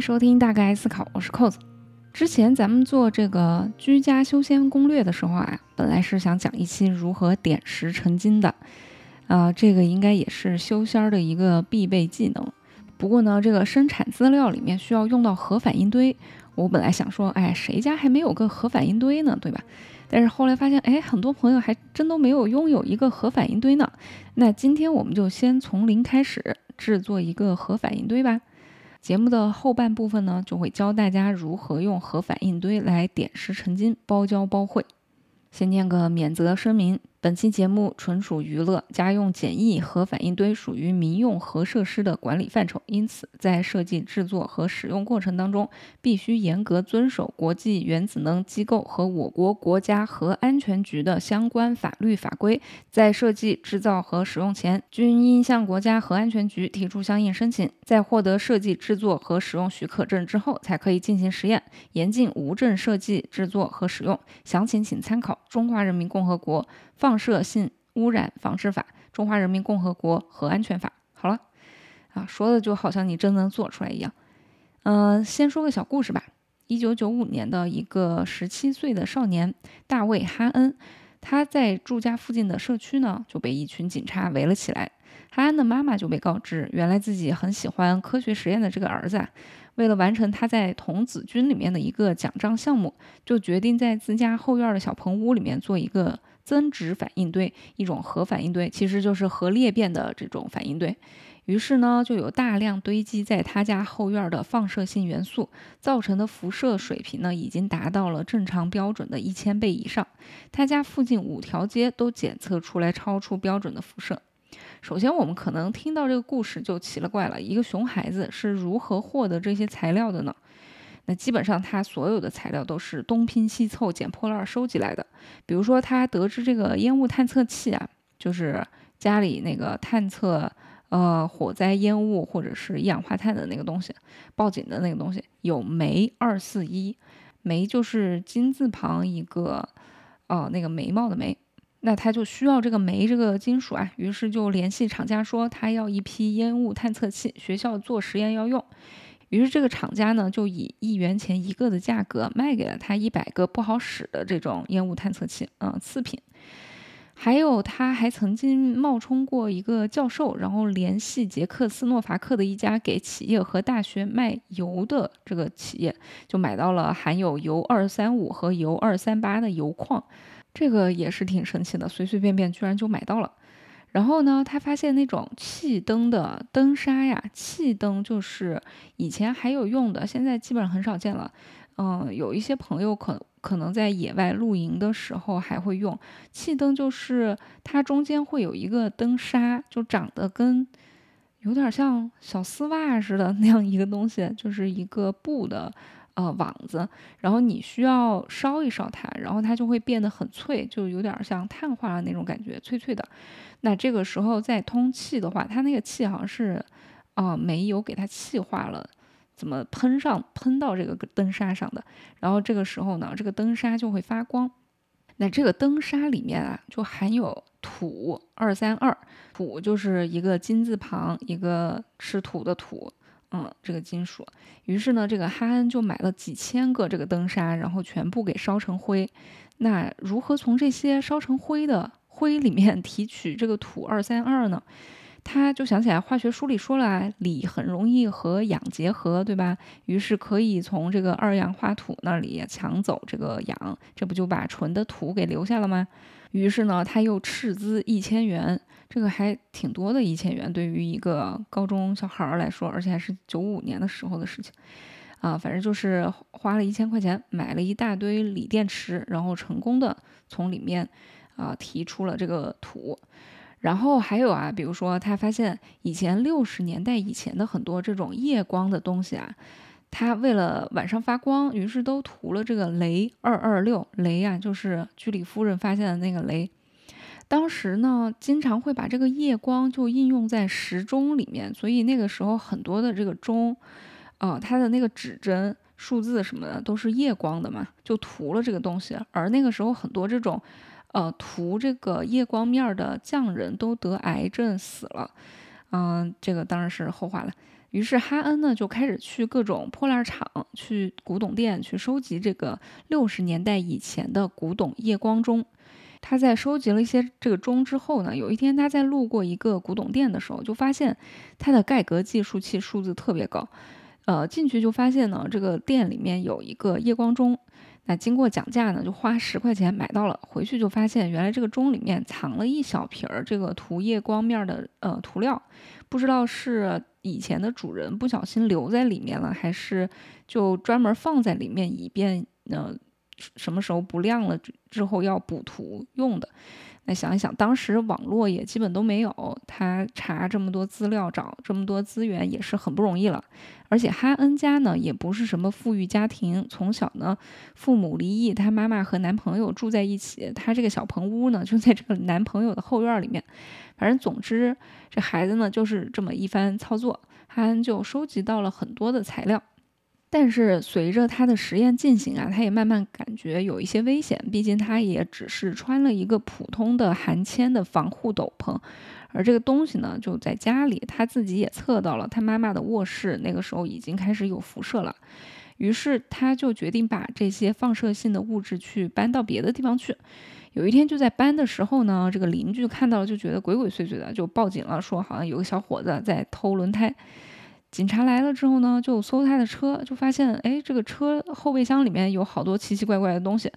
收听《大概思考》，我是扣子。之前咱们做这个居家修仙攻略的时候啊，本来是想讲一期如何点石成金的，啊，这个应该也是修仙的一个必备技能。不过呢，这个生产资料里面需要用到核反应堆，我本来想说，哎，谁家还没有个核反应堆呢，对吧？但是后来发现，哎，很多朋友还真都没有拥有一个核反应堆呢。那今天我们就先从零开始制作一个核反应堆吧。节目的后半部分呢，就会教大家如何用核反应堆来点石成金、包教包会。先念个免责声明。本期节目纯属娱乐，家用简易核反应堆属于民用核设施的管理范畴，因此在设计、制作和使用过程当中，必须严格遵守国际原子能机构和我国国家核安全局的相关法律法规。在设计、制造和使用前，均应向国家核安全局提出相应申请。在获得设计、制作和使用许可证之后，才可以进行实验。严禁无证设计、制作和使用。详情请参考《中华人民共和国》。放射性污染防治法，中华人民共和国核安全法。好了，啊，说的就好像你真能做出来一样。嗯，先说个小故事吧。一九九五年的一个十七岁的少年大卫哈恩，他在住家附近的社区呢，就被一群警察围了起来。哈恩的妈妈就被告知，原来自己很喜欢科学实验的这个儿子，为了完成他在童子军里面的一个奖章项目，就决定在自家后院的小棚屋里面做一个。增值反应堆，一种核反应堆，其实就是核裂变的这种反应堆。于是呢，就有大量堆积在他家后院的放射性元素，造成的辐射水平呢，已经达到了正常标准的一千倍以上。他家附近五条街都检测出来超出标准的辐射。首先，我们可能听到这个故事就奇了怪了，一个熊孩子是如何获得这些材料的呢？那基本上他所有的材料都是东拼西凑、捡破烂收集来的。比如说，他得知这个烟雾探测器啊，就是家里那个探测呃火灾烟雾或者是一氧化碳的那个东西，报警的那个东西有煤二四一，煤就是金字旁一个哦那个眉毛的眉，那他就需要这个煤这个金属啊，于是就联系厂家说他要一批烟雾探测器，学校做实验要用。于是这个厂家呢，就以一元钱一个的价格卖给了他一百个不好使的这种烟雾探测器，嗯，次品。还有，他还曾经冒充过一个教授，然后联系捷克斯诺伐克的一家给企业和大学卖油的这个企业，就买到了含有铀二三五和铀二三八的铀矿。这个也是挺神奇的，随随便便居然就买到了。然后呢，他发现那种气灯的灯纱呀，气灯就是以前还有用的，现在基本上很少见了。嗯，有一些朋友可可能在野外露营的时候还会用气灯，就是它中间会有一个灯纱，就长得跟有点像小丝袜似的那样一个东西，就是一个布的。呃，网子，然后你需要烧一烧它，然后它就会变得很脆，就有点像碳化了那种感觉，脆脆的。那这个时候再通气的话，它那个气好像是，啊，煤油给它气化了，怎么喷上喷到这个灯纱上的？然后这个时候呢，这个灯纱就会发光。那这个灯纱里面啊，就含有土二三二，土就是一个金字旁，一个吃土的土。嗯，这个金属，于是呢，这个哈恩就买了几千个这个灯砂，然后全部给烧成灰。那如何从这些烧成灰的灰里面 提取这个土二三二呢？他就想起来化学书里说了，锂很容易和氧结合，对吧？于是可以从这个二氧化土那里抢走这个氧，这不就把纯的土给留下了吗？于是呢，他又斥资一千元。这个还挺多的，一千元对于一个高中小孩儿来说，而且还是九五年的时候的事情，啊，反正就是花了一千块钱买了一大堆锂电池，然后成功的从里面啊提出了这个土，然后还有啊，比如说他发现以前六十年代以前的很多这种夜光的东西啊，他为了晚上发光，于是都涂了这个镭二二六镭啊，就是居里夫人发现的那个镭。当时呢，经常会把这个夜光就应用在时钟里面，所以那个时候很多的这个钟，呃，它的那个指针、数字什么的都是夜光的嘛，就涂了这个东西。而那个时候很多这种，呃，涂这个夜光面的匠人都得癌症死了，嗯，这个当然是后话了。于是哈恩呢就开始去各种破烂厂、去古董店去收集这个六十年代以前的古董夜光钟。他在收集了一些这个钟之后呢，有一天他在路过一个古董店的时候，就发现它的盖格计数器数字特别高。呃，进去就发现呢，这个店里面有一个夜光钟。那经过讲价呢，就花十块钱买到了。回去就发现，原来这个钟里面藏了一小瓶儿这个涂夜光面的呃涂料，不知道是以前的主人不小心留在里面了，还是就专门放在里面以便呃什么时候不亮了之后要补涂用的。那想一想，当时网络也基本都没有，他查这么多资料，找这么多资源也是很不容易了。而且哈恩家呢也不是什么富裕家庭，从小呢父母离异，他妈妈和男朋友住在一起，他这个小棚屋呢就在这个男朋友的后院里面。反正总之，这孩子呢就是这么一番操作，哈恩就收集到了很多的材料。但是随着他的实验进行啊，他也慢慢感觉有一些危险。毕竟他也只是穿了一个普通的含铅的防护斗篷，而这个东西呢就在家里，他自己也测到了，他妈妈的卧室那个时候已经开始有辐射了。于是他就决定把这些放射性的物质去搬到别的地方去。有一天就在搬的时候呢，这个邻居看到了，就觉得鬼鬼祟祟的，就报警了，说好像有个小伙子在偷轮胎。警察来了之后呢，就搜他的车，就发现，哎，这个车后备箱里面有好多奇奇怪怪的东西。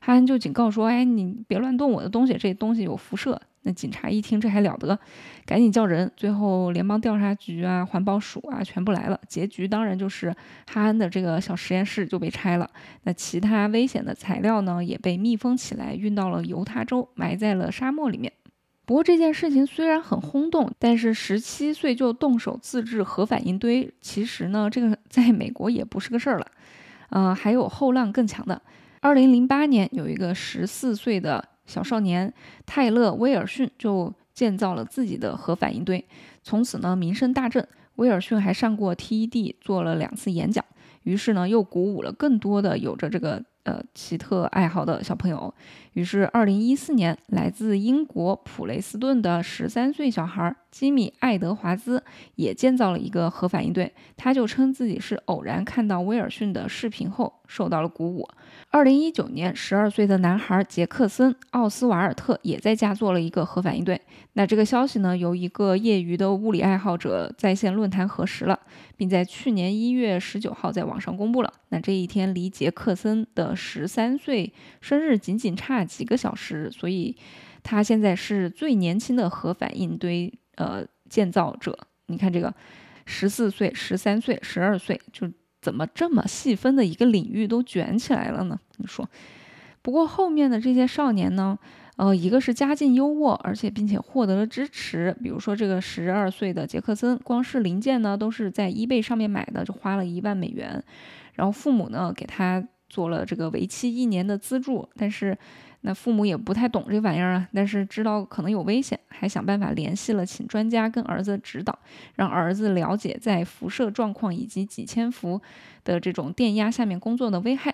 哈恩就警告说，哎，你别乱动我的东西，这东西有辐射。那警察一听，这还了得，赶紧叫人。最后，联邦调查局啊、环保署啊，全部来了。结局当然就是哈恩的这个小实验室就被拆了。那其他危险的材料呢，也被密封起来，运到了犹他州，埋在了沙漠里面。不过这件事情虽然很轰动，但是十七岁就动手自制核反应堆，其实呢，这个 在美国也不是个事儿了。呃，还有后浪更强的。二零零八年，有一个十四岁的小少年泰勒·威尔逊就建造了自己的核反应堆，从此呢名声大振。威尔逊还上过 TED 做了两次演讲，于是呢又鼓舞了更多的有着这个。呃，奇特爱好的小朋友。于是，二零一四年，来自英国普雷斯顿的十三岁小孩基米·爱德华兹也建造了一个核反应堆。他就称自己是偶然看到威尔逊的视频后受到了鼓舞。二零一九年，十二岁的男孩杰克森·奥斯瓦尔特也在家做了一个核反应堆。那这个消息呢，由一个业余的物理爱好者在线论坛核实了，并在去年一月十九号在网上公布了。那这一天离杰克森的十三岁生日仅仅差几个小时，所以他现在是最年轻的核反应堆呃建造者。你看这个十四岁、十三岁、十二岁，就怎么这么细分的一个领域都卷起来了呢？你说？不过后面的这些少年呢？呃，一个是家境优渥，而且并且获得了支持。比如说这个十二岁的杰克森，光是零件呢都是在 eBay 上面买的，就花了一万美元。然后父母呢给他做了这个为期一年的资助，但是那父母也不太懂这玩意儿啊，但是知道可能有危险，还想办法联系了请专家跟儿子指导，让儿子了解在辐射状况以及几千伏的这种电压下面工作的危害。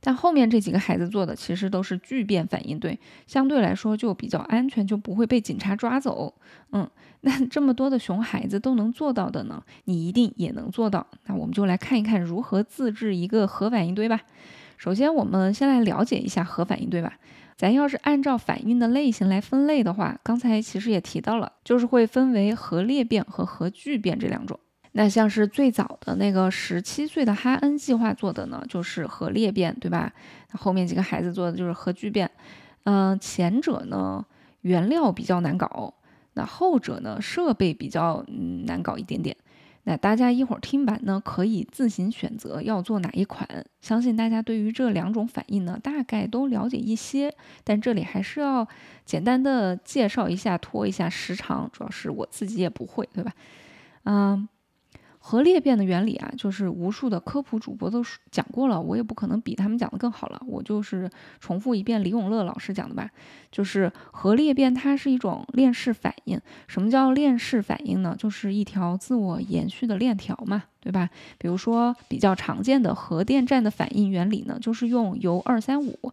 但后面这几个孩子做的其实都是聚变反应堆，相对来说就比较安全，就不会被警察抓走。嗯，那这么多的熊孩子都能做到的呢，你一定也能做到。那我们就来看一看如何自制一个核反应堆吧。首先，我们先来了解一下核反应堆吧。咱要是按照反应的类型来分类的话，刚才其实也提到了，就是会分为核裂变和核聚变这两种。那像是最早的那个十七岁的哈恩计划做的呢，就是核裂变，对吧？后面几个孩子做的就是核聚变。嗯，前者呢原料比较难搞，那后者呢设备比较嗯难搞一点点。那大家一会儿听完呢，可以自行选择要做哪一款。相信大家对于这两种反应呢，大概都了解一些，但这里还是要简单的介绍一下，拖一下时长，主要是我自己也不会，对吧？嗯。核裂变的原理啊，就是无数的科普主播都讲过了，我也不可能比他们讲的更好了。我就是重复一遍李永乐老师讲的吧，就是核裂变它是一种链式反应。什么叫链式反应呢？就是一条自我延续的链条嘛，对吧？比如说比较常见的核电站的反应原理呢，就是用铀二三五。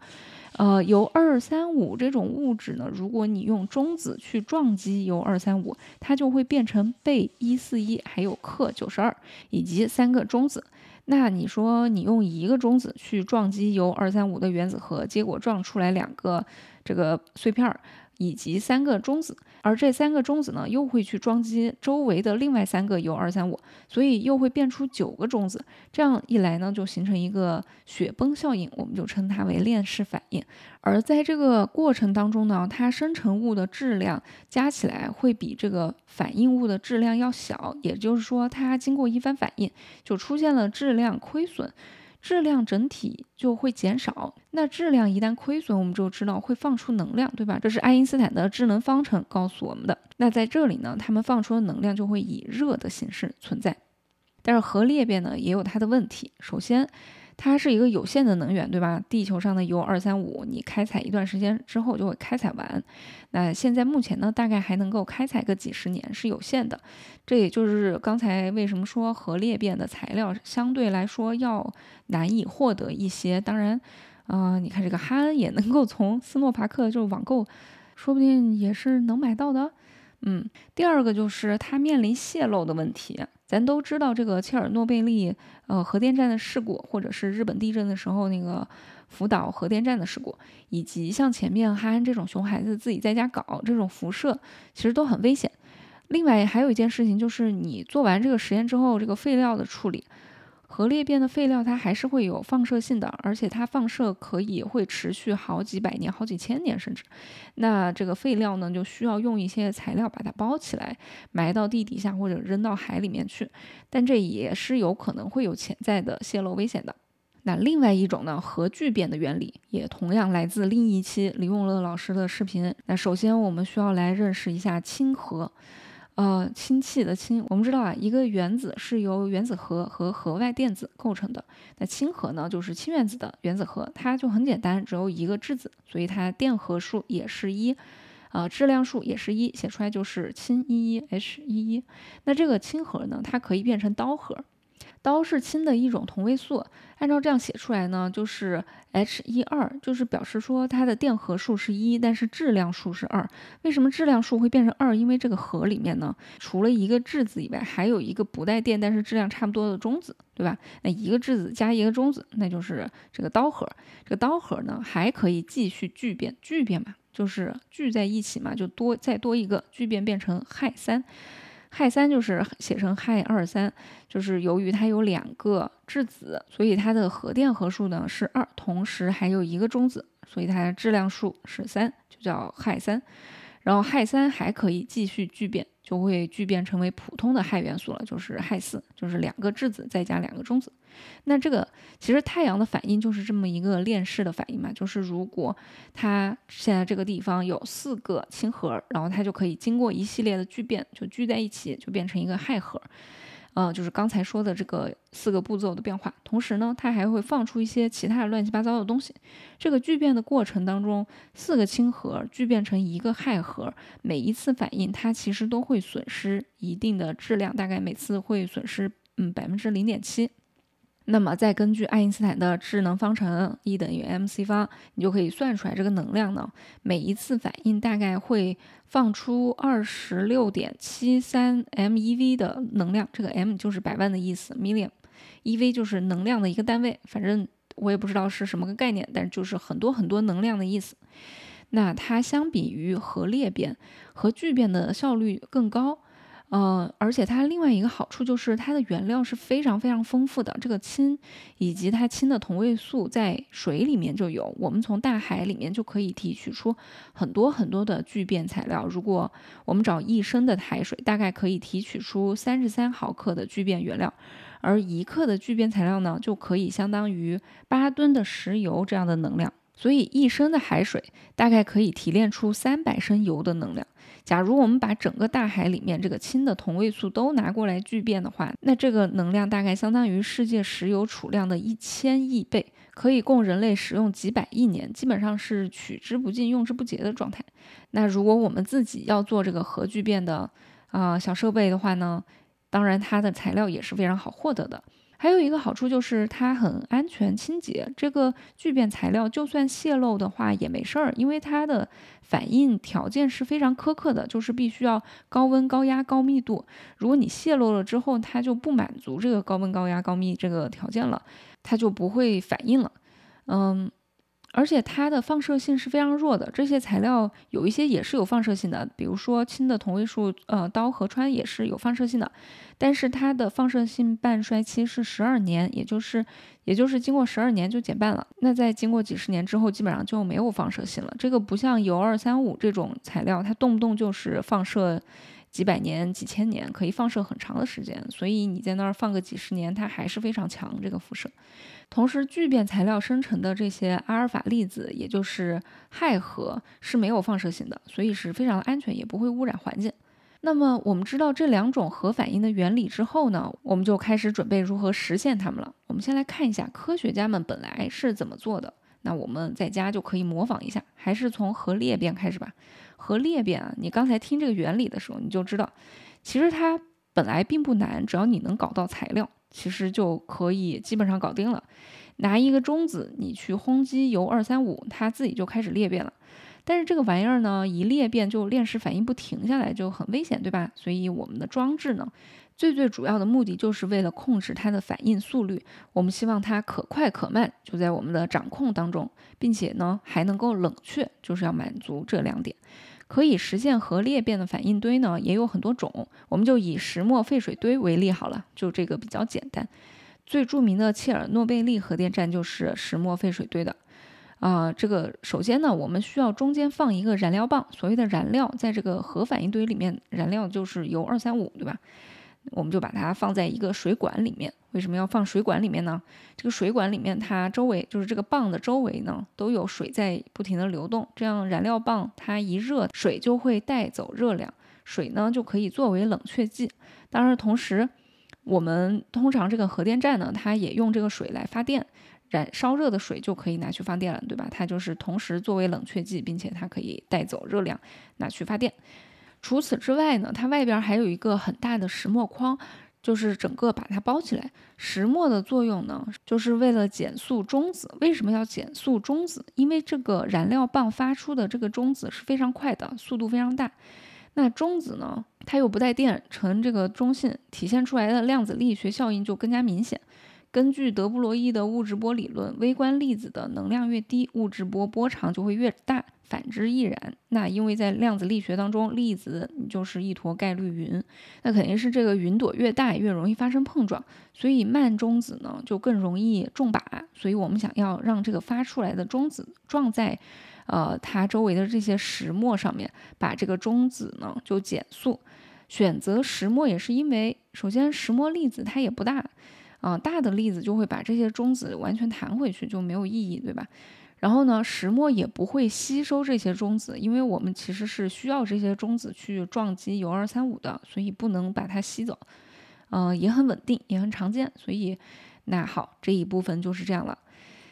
呃，铀二三五这种物质呢，如果你用中子去撞击铀二三五，它就会变成钡一四一，还有氪九十二，以及三个中子。那你说你用一个中子去撞击铀二三五的原子核，结果撞出来两个这个碎片儿。以及三个中子，而这三个中子呢，又会去撞击周围的另外三个铀二三五，所以又会变出九个中子。这样一来呢，就形成一个雪崩效应，我们就称它为链式反应。而在这个过程当中呢，它生成物的质量加起来会比这个反应物的质量要小，也就是说，它经过一番反应，就出现了质量亏损。质量整体就会减少，那质量一旦亏损，我们就知道会放出能量，对吧？这是爱因斯坦的智能方程告诉我们的。那在这里呢，他们放出的能量就会以热的形式存在。但是核裂变呢，也有它的问题。首先，它是一个有限的能源，对吧？地球上的铀二三五，你开采一段时间之后就会开采完。那现在目前呢，大概还能够开采个几十年，是有限的。这也就是刚才为什么说核裂变的材料相对来说要难以获得一些。当然，啊，你看这个哈恩也能够从斯诺伐克就网购，说不定也是能买到的。嗯，第二个就是它面临泄漏的问题。咱都知道这个切尔诺贝利呃核电站的事故，或者是日本地震的时候那个福岛核电站的事故，以及像前面哈恩这种熊孩子自己在家搞这种辐射，其实都很危险。另外还有一件事情就是，你做完这个实验之后，这个废料的处理。核裂变的废料，它还是会有放射性的，而且它放射可以会持续好几百年、好几千年，甚至。那这个废料呢，就需要用一些材料把它包起来，埋到地底下或者扔到海里面去。但这也是有可能会有潜在的泄漏危险的。那另外一种呢，核聚变的原理也同样来自另一期李永乐老师的视频。那首先我们需要来认识一下氢核。呃，氢气的氢，我们知道啊，一个原子是由原子核和核外电子构成的。那氢核呢，就是氢原子的原子核，它就很简单，只有一个质子，所以它电荷数也是一，呃，质量数也是一，写出来就是氢一一 H 一一。那这个氢核呢，它可以变成氘核。氘是氢的一种同位素，按照这样写出来呢，就是 H 一二，就是表示说它的电荷数是一，但是质量数是二。为什么质量数会变成二？因为这个核里面呢，除了一个质子以外，还有一个不带电但是质量差不多的中子，对吧？那一个质子加一个中子，那就是这个氘核。这个氘核呢，还可以继续聚变，聚变嘛，就是聚在一起嘛，就多再多一个聚变变成氦三。氦三就是写成氦二三，就是由于它有两个质子，所以它的核电荷数呢是二，同时还有一个中子，所以它的质量数是三，就叫氦三。然后氦三还可以继续聚变。就会聚变成为普通的氦元素了，就是氦四，就是两个质子再加两个中子。那这个其实太阳的反应就是这么一个链式的反应嘛，就是如果它现在这个地方有四个氢核，然后它就可以经过一系列的聚变，就聚在一起，就变成一个氦核。呃，就是刚才说的这个四个步骤的变化，同时呢，它还会放出一些其他乱七八糟的东西。这个聚变的过程当中，四个氢核聚变成一个氦核，每一次反应它其实都会损失一定的质量，大概每次会损失嗯百分之零点七。那么再根据爱因斯坦的质能方程 E 等于 mc 方，你就可以算出来这个能量呢，每一次反应大概会放出二十六点七三 MeV 的能量，这个 M 就是百万的意思，million，EV 就是能量的一个单位，反正我也不知道是什么个概念，但是就是很多很多能量的意思。那它相比于核裂变、核聚变的效率更高。呃，而且它另外一个好处就是它的原料是非常非常丰富的，这个氢以及它氢的同位素在水里面就有，我们从大海里面就可以提取出很多很多的聚变材料。如果我们找一升的海水，大概可以提取出三十三毫克的聚变原料，而一克的聚变材料呢，就可以相当于八吨的石油这样的能量。所以一升的海水大概可以提炼出三百升油的能量。假如我们把整个大海里面这个氢的同位素都拿过来聚变的话，那这个能量大概相当于世界石油储量的一千亿倍，可以供人类使用几百亿年，基本上是取之不尽、用之不竭的状态。那如果我们自己要做这个核聚变的啊小设备的话呢，当然它的材料也是非常好获得的。还有一个好处就是它很安全清洁。这个聚变材料就算泄漏的话也没事儿，因为它的反应条件是非常苛刻的，就是必须要高温、高压、高密度。如果你泄露了之后，它就不满足这个高温、高压、高密这个条件了，它就不会反应了。嗯。而且它的放射性是非常弱的，这些材料有一些也是有放射性的，比如说氢的同位素呃氘和氚也是有放射性的，但是它的放射性半衰期是十二年，也就是也就是经过十二年就减半了。那在经过几十年之后，基本上就没有放射性了。这个不像铀二三五这种材料，它动不动就是放射。几百年、几千年可以放射很长的时间，所以你在那儿放个几十年，它还是非常强这个辐射。同时，聚变材料生成的这些阿尔法粒子，也就是氦核，是没有放射性的，所以是非常安全，也不会污染环境。那么，我们知道这两种核反应的原理之后呢，我们就开始准备如何实现它们了。我们先来看一下科学家们本来是怎么做的。那我们在家就可以模仿一下，还是从核裂变开始吧。和裂变啊，你刚才听这个原理的时候，你就知道，其实它本来并不难，只要你能搞到材料，其实就可以基本上搞定了。拿一个中子，你去轰击铀二三五，它自己就开始裂变了。但是这个玩意儿呢，一裂变就链式反应不停下来，就很危险，对吧？所以我们的装置呢，最最主要的目的就是为了控制它的反应速率。我们希望它可快可慢，就在我们的掌控当中，并且呢还能够冷却，就是要满足这两点。可以实现核裂变的反应堆呢，也有很多种。我们就以石墨沸水堆为例好了，就这个比较简单。最著名的切尔诺贝利核电站就是石墨沸水堆的。啊，这个首先呢，我们需要中间放一个燃料棒。所谓的燃料，在这个核反应堆里面，燃料就是铀二三五，对吧？我们就把它放在一个水管里面。为什么要放水管里面呢？这个水管里面，它周围就是这个棒的周围呢，都有水在不停的流动。这样燃料棒它一热，水就会带走热量，水呢就可以作为冷却剂。当然，同时我们通常这个核电站呢，它也用这个水来发电。燃烧热的水就可以拿去发电了，对吧？它就是同时作为冷却剂，并且它可以带走热量，拿去发电。除此之外呢，它外边还有一个很大的石墨框，就是整个把它包起来。石墨的作用呢，就是为了减速中子。为什么要减速中子？因为这个燃料棒发出的这个中子是非常快的，速度非常大。那中子呢，它又不带电，呈这个中性，体现出来的量子力学效应就更加明显。根据德布罗意的物质波理论，微观粒子的能量越低，物质波波长就会越大，反之亦然。那因为在量子力学当中，粒子就是一坨概率云，那肯定是这个云朵越大越容易发生碰撞，所以慢中子呢就更容易中靶。所以我们想要让这个发出来的中子撞在，呃，它周围的这些石墨上面，把这个中子呢就减速。选择石墨也是因为，首先石墨粒子它也不大。啊，大的粒子就会把这些中子完全弹回去，就没有意义，对吧？然后呢，石墨也不会吸收这些中子，因为我们其实是需要这些中子去撞击铀二三五的，所以不能把它吸走。嗯，也很稳定，也很常见。所以，那好，这一部分就是这样了。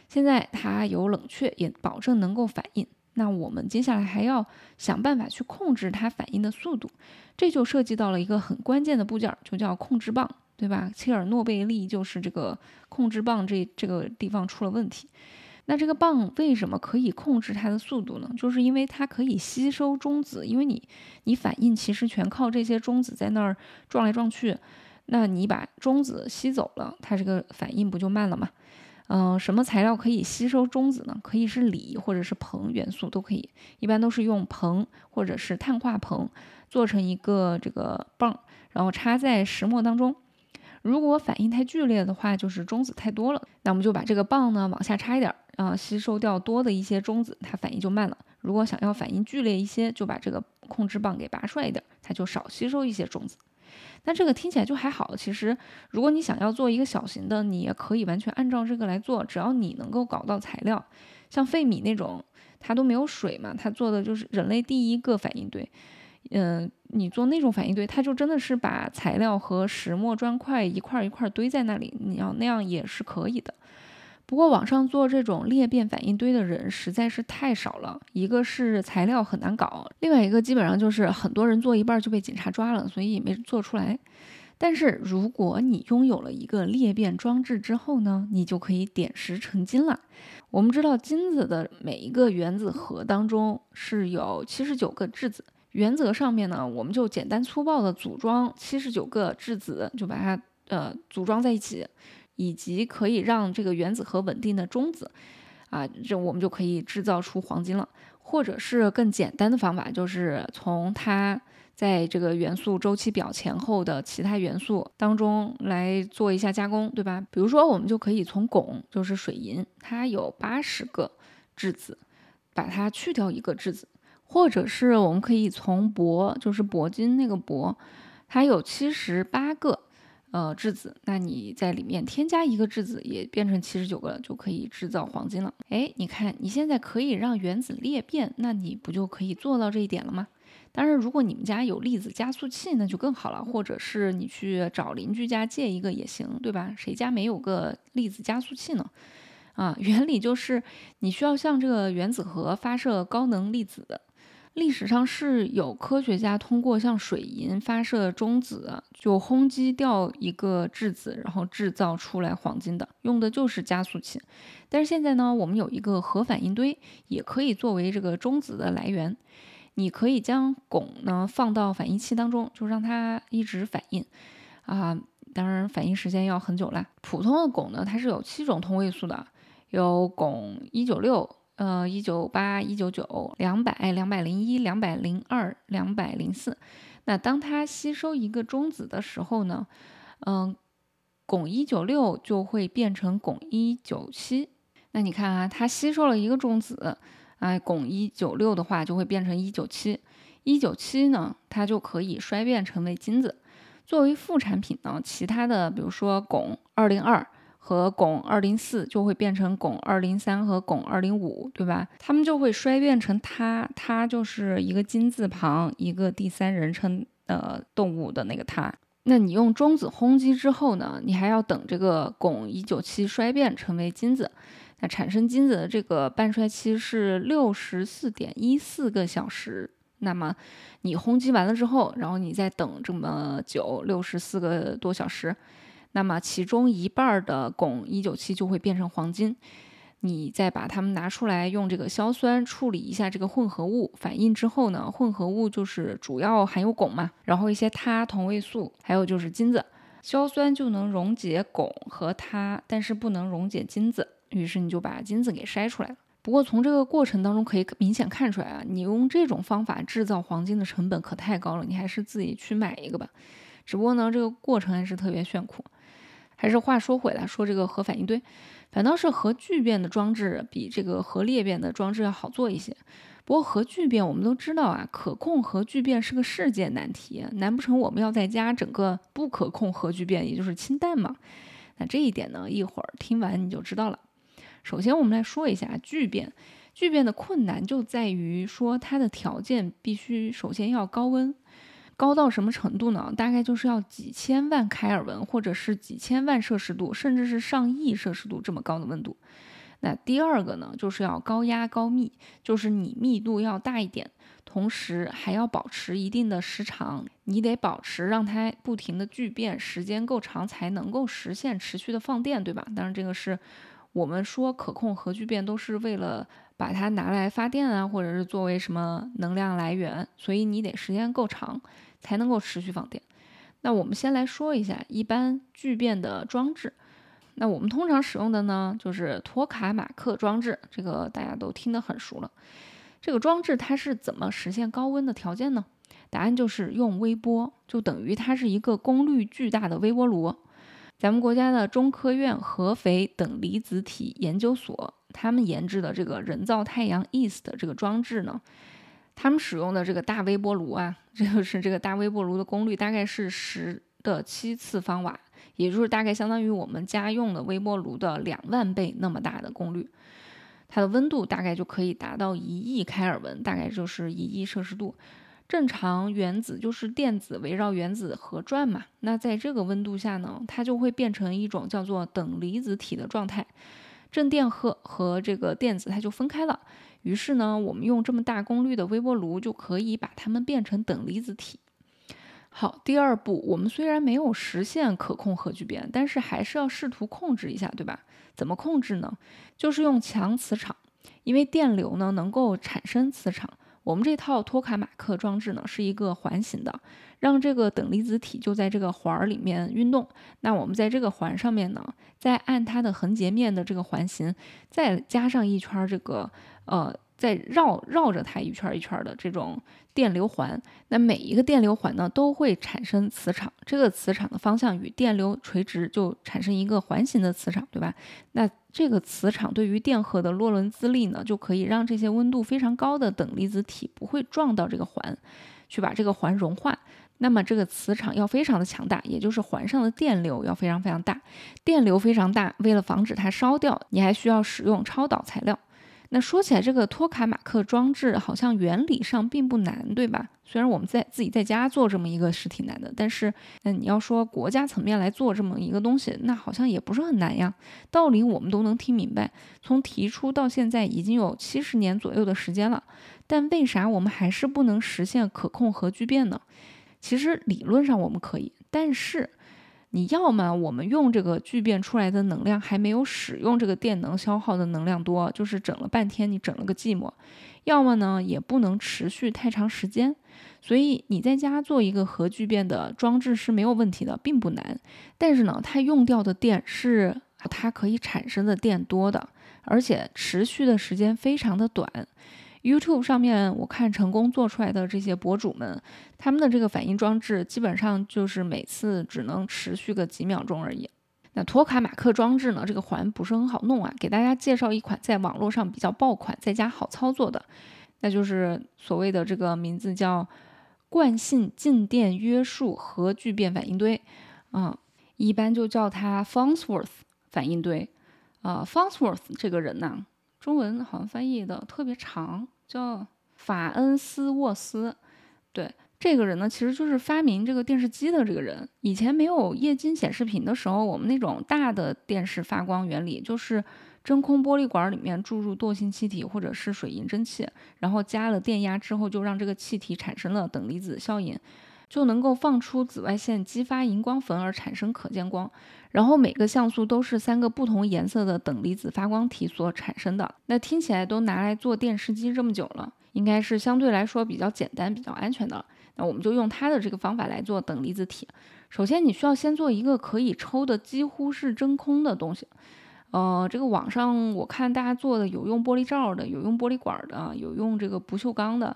现在它有冷却，也保证能够反应。那我们接下来还要想办法去控制它反应的速度，这就涉及到了一个很关键的部件，就叫控制棒。对吧？切尔诺贝利就是这个控制棒这这个地方出了问题。那这个棒为什么可以控制它的速度呢？就是因为它可以吸收中子，因为你你反应其实全靠这些中子在那儿撞来撞去。那你把中子吸走了，它这个反应不就慢了吗？嗯，什么材料可以吸收中子呢？可以是锂或者是硼元素都可以，一般都是用硼或者是碳化硼做成一个这个棒，然后插在石墨当中。如果反应太剧烈的话，就是中子太多了，那我们就把这个棒呢往下插一点，啊，吸收掉多的一些中子，它反应就慢了。如果想要反应剧烈一些，就把这个控制棒给拔出来一点，它就少吸收一些中子。那这个听起来就还好。其实，如果你想要做一个小型的，你也可以完全按照这个来做，只要你能够搞到材料，像费米那种，它都没有水嘛，它做的就是人类第一个反应堆。嗯，你做那种反应堆，它就真的是把材料和石墨砖块一块一块堆在那里，你要那样也是可以的。不过网上做这种裂变反应堆的人实在是太少了，一个是材料很难搞，另外一个基本上就是很多人做一半就被警察抓了，所以没做出来。但是如果你拥有了一个裂变装置之后呢，你就可以点石成金了。我们知道金子的每一个原子核当中是有七十九个质子，原则上面呢，我们就简单粗暴的组装七十九个质子，就把它呃组装在一起，以及可以让这个原子核稳定的中子，啊，这我们就可以制造出黄金了。或者是更简单的方法，就是从它。在这个元素周期表前后的其他元素当中来做一下加工，对吧？比如说，我们就可以从汞，就是水银，它有八十个质子，把它去掉一个质子；或者是我们可以从铂，就是铂金那个铂，它有七十八个呃质子，那你在里面添加一个质子，也变成七十九个了，就可以制造黄金了。哎，你看，你现在可以让原子裂变，那你不就可以做到这一点了吗？当然，如果你们家有粒子加速器，那就更好了。或者是你去找邻居家借一个也行，对吧？谁家没有个粒子加速器呢？啊，原理就是你需要向这个原子核发射高能粒子。历史上是有科学家通过向水银发射中子，就轰击掉一个质子，然后制造出来黄金的，用的就是加速器。但是现在呢，我们有一个核反应堆，也可以作为这个中子的来源。你可以将汞呢放到反应器当中，就让它一直反应啊。当然，反应时间要很久啦。普通的汞呢，它是有七种同位素的，有汞一九六、呃一九八、一九九、两百、两百零一、两百零二、两百零四。那当它吸收一个中子的时候呢，嗯，汞一九六就会变成汞一九七。那你看啊，它吸收了一个中子。哎，汞一九六的话就会变成一九七，一九七呢，它就可以衰变成为金子。作为副产品呢，其他的比如说汞二零二和汞二零四就会变成汞二零三和汞二零五，对吧？它们就会衰变成它，它就是一个金字旁一个第三人称呃动物的那个它。那你用中子轰击之后呢，你还要等这个汞一九七衰变成为金子。那产生金子的这个半衰期是六十四点一四个小时。那么你轰击完了之后，然后你再等这么久，六十四个多小时，那么其中一半的汞一九七就会变成黄金。你再把它们拿出来，用这个硝酸处理一下这个混合物，反应之后呢，混合物就是主要含有汞嘛，然后一些铊同位素，还有就是金子，硝酸就能溶解汞和铊，但是不能溶解金子。于是你就把金子给筛出来了。不过从这个过程当中可以明显看出来啊，你用这种方法制造黄金的成本可太高了，你还是自己去买一个吧。只不过呢，这个过程还是特别炫酷。还是话说回来，说这个核反应堆，反倒是核聚变的装置比这个核裂变的装置要好做一些。不过核聚变我们都知道啊，可控核聚变是个世界难题，难不成我们要在家整个不可控核聚变，也就是氢弹吗？那这一点呢，一会儿听完你就知道了。首先，我们来说一下聚变。聚变的困难就在于说，它的条件必须首先要高温，高到什么程度呢？大概就是要几千万开尔文，或者是几千万摄氏度，甚至是上亿摄氏度这么高的温度。那第二个呢，就是要高压高密，就是你密度要大一点，同时还要保持一定的时长，你得保持让它不停的聚变时间够长，才能够实现持续的放电，对吧？当然，这个是。我们说可控核聚变都是为了把它拿来发电啊，或者是作为什么能量来源，所以你得时间够长才能够持续放电。那我们先来说一下一般聚变的装置。那我们通常使用的呢，就是托卡马克装置，这个大家都听得很熟了。这个装置它是怎么实现高温的条件呢？答案就是用微波，就等于它是一个功率巨大的微波炉。咱们国家的中科院合肥等离子体研究所，他们研制的这个人造太阳 East 这个装置呢，他们使用的这个大微波炉啊，这就是这个大微波炉的功率大概是十的七次方瓦，也就是大概相当于我们家用的微波炉的两万倍那么大的功率，它的温度大概就可以达到一亿开尔文，大概就是一亿摄氏度。正常原子就是电子围绕原子核转嘛，那在这个温度下呢，它就会变成一种叫做等离子体的状态，正电荷和这个电子它就分开了。于是呢，我们用这么大功率的微波炉就可以把它们变成等离子体。好，第二步，我们虽然没有实现可控核聚变，但是还是要试图控制一下，对吧？怎么控制呢？就是用强磁场，因为电流呢能够产生磁场。我们这套托卡马克装置呢是一个环形的，让这个等离子体就在这个环儿里面运动。那我们在这个环上面呢，再按它的横截面的这个环形，再加上一圈这个呃。在绕绕着它一圈一圈的这种电流环，那每一个电流环呢都会产生磁场，这个磁场的方向与电流垂直，就产生一个环形的磁场，对吧？那这个磁场对于电荷的洛伦兹力呢，就可以让这些温度非常高的等离子体不会撞到这个环，去把这个环融化。那么这个磁场要非常的强大，也就是环上的电流要非常非常大，电流非常大，为了防止它烧掉，你还需要使用超导材料。那说起来，这个托卡马克装置好像原理上并不难，对吧？虽然我们在自己在家做这么一个是挺难的，但是，嗯，你要说国家层面来做这么一个东西，那好像也不是很难呀。道理我们都能听明白，从提出到现在已经有七十年左右的时间了，但为啥我们还是不能实现可控核聚变呢？其实理论上我们可以，但是。你要么我们用这个聚变出来的能量还没有使用这个电能消耗的能量多，就是整了半天你整了个寂寞；要么呢也不能持续太长时间。所以你在家做一个核聚变的装置是没有问题的，并不难。但是呢，它用掉的电是它可以产生的电多的，而且持续的时间非常的短。YouTube 上面我看成功做出来的这些博主们，他们的这个反应装置基本上就是每次只能持续个几秒钟而已。那托卡马克装置呢，这个环不是很好弄啊。给大家介绍一款在网络上比较爆款，在家好操作的，那就是所谓的这个名字叫惯性静电约束核聚变反应堆，啊，一般就叫它 Farnsworth 反应堆。啊，Farnsworth 这个人呢，中文好像翻译的特别长。叫法恩斯沃斯，对这个人呢，其实就是发明这个电视机的这个人。以前没有液晶显示屏的时候，我们那种大的电视发光原理就是真空玻璃管里面注入惰性气体或者是水银蒸气，然后加了电压之后，就让这个气体产生了等离子效应。就能够放出紫外线，激发荧光粉而产生可见光。然后每个像素都是三个不同颜色的等离子发光体所产生的。那听起来都拿来做电视机这么久了，应该是相对来说比较简单、比较安全的。那我们就用它的这个方法来做等离子体。首先，你需要先做一个可以抽的几乎是真空的东西。呃，这个网上我看大家做的有用玻璃罩的，有用玻璃管的，有用这个不锈钢的。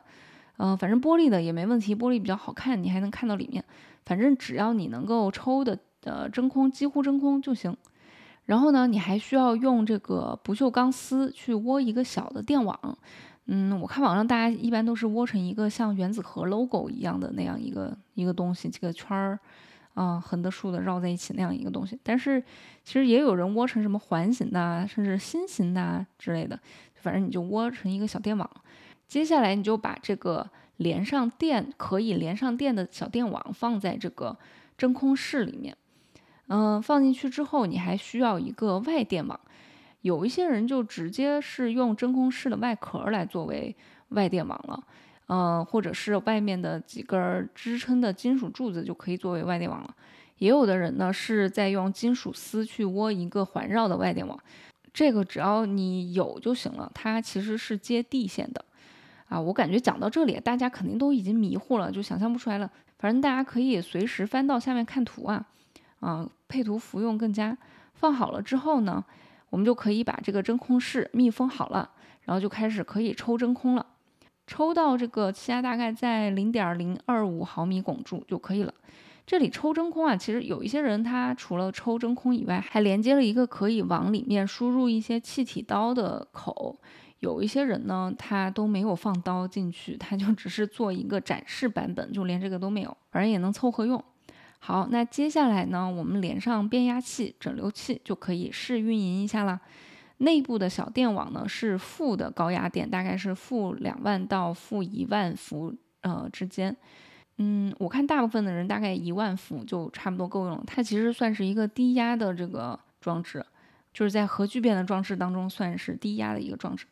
嗯，反正玻璃的也没问题，玻璃比较好看，你还能看到里面。反正只要你能够抽的呃真空，几乎真空就行。然后呢，你还需要用这个不锈钢丝去窝一个小的电网。嗯，我看网上大家一般都是窝成一个像原子核 logo 一样的那样一个一个东西，这个圈儿啊横的竖的绕在一起那样一个东西。但是其实也有人窝成什么环形的，甚至心形的之类的，反正你就窝成一个小电网。接下来你就把这个连上电可以连上电的小电网放在这个真空室里面，嗯，放进去之后你还需要一个外电网，有一些人就直接是用真空室的外壳来作为外电网了，嗯，或者是外面的几根支撑的金属柱子就可以作为外电网了，也有的人呢是在用金属丝去窝一个环绕的外电网，这个只要你有就行了，它其实是接地线的。啊，我感觉讲到这里，大家肯定都已经迷糊了，就想象不出来了。反正大家可以随时翻到下面看图啊，啊，配图服用更佳。放好了之后呢，我们就可以把这个真空室密封好了，然后就开始可以抽真空了。抽到这个气压大概在零点零二五毫米汞柱就可以了。这里抽真空啊，其实有一些人他除了抽真空以外，还连接了一个可以往里面输入一些气体刀的口。有一些人呢，他都没有放刀进去，他就只是做一个展示版本，就连这个都没有，反正也能凑合用。好，那接下来呢，我们连上变压器、整流器就可以试运营一下了。内部的小电网呢是负的高压电，大概是负两万到负一万伏呃之间。嗯，我看大部分的人大概一万伏就差不多够用了。它其实算是一个低压的这个装置，就是在核聚变的装置当中算是低压的一个装置。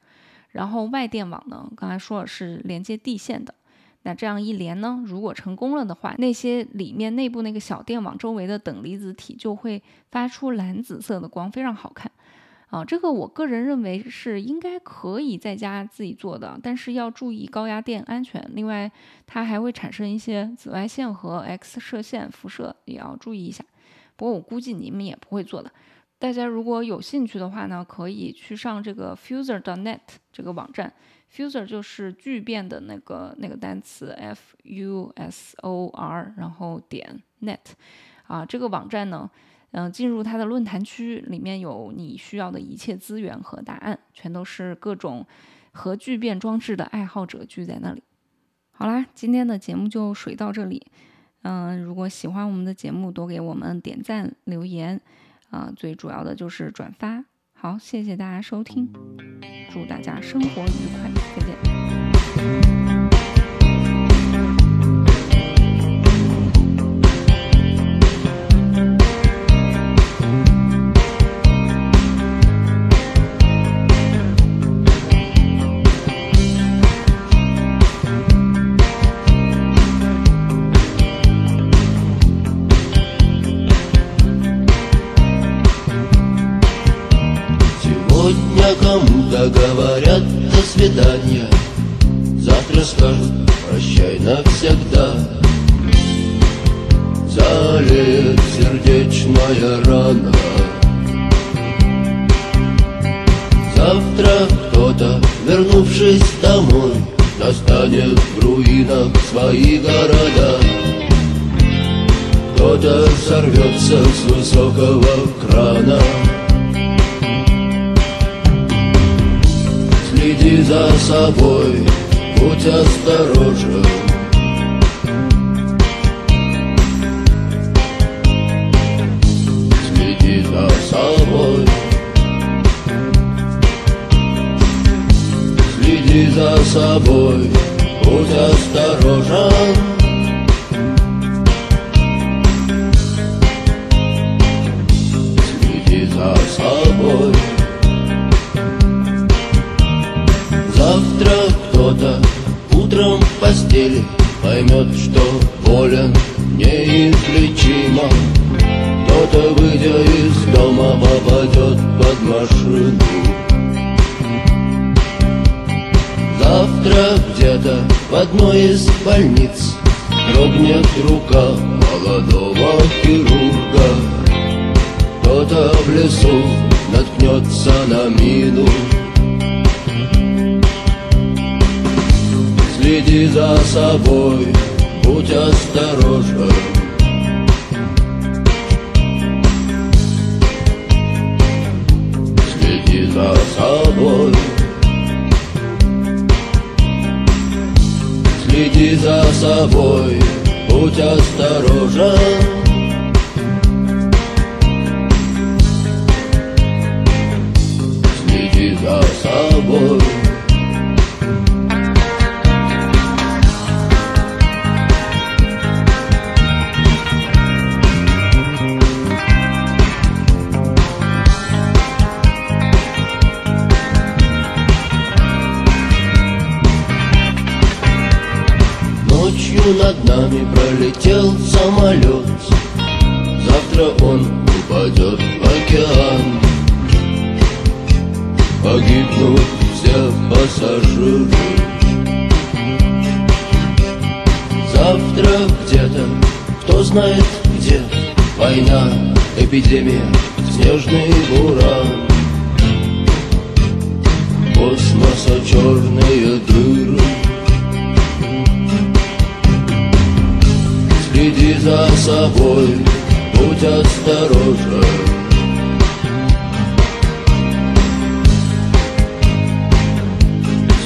然后外电网呢，刚才说了是连接地线的，那这样一连呢，如果成功了的话，那些里面内部那个小电网周围的等离子体就会发出蓝紫色的光，非常好看。啊，这个我个人认为是应该可以在家自己做的，但是要注意高压电安全。另外，它还会产生一些紫外线和 X 射线辐射，也要注意一下。不过我估计你们也不会做的。大家如果有兴趣的话呢，可以去上这个 Fuser.net 这个网站。Fuser 就是聚变的那个那个单词，F U S O R，然后点 net。啊，这个网站呢。嗯，进入它的论坛区，里面有你需要的一切资源和答案，全都是各种核聚变装置的爱好者聚在那里。好啦，今天的节目就水到这里。嗯，如果喜欢我们的节目，多给我们点赞、留言，啊，最主要的就是转发。好，谢谢大家收听，祝大家生活愉快，再见。Кому-то говорят до свидания. Завтра скажут прощай навсегда. Залит сердечная рана. Завтра кто-то, вернувшись домой Достанет в руинах свои города. Кто-то сорвется с высокого крана Следи за собой, будь осторожен. Следи за собой. Следи за собой, будь осторожен утром в постели Поймет, что болен неизлечимо Кто-то, выйдя из дома, попадет под машину Завтра где-то в одной из больниц Дрогнет рука молодого хирурга. Кто-то в лесу наткнется на мину Следи за собой, будь осторожен Следи за собой. Следи за собой, будь осторожен Следи за собой над нами пролетел самолет. Завтра он упадет в океан. Погибнут все пассажиры. Завтра где-то, кто знает где Война, эпидемия, снежный буран Космоса черные за собой, будь осторожен.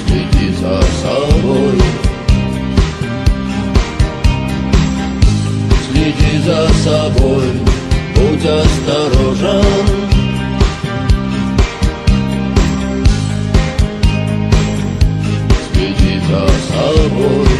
Следи за собой. Следи за собой, будь осторожен. Следи за собой.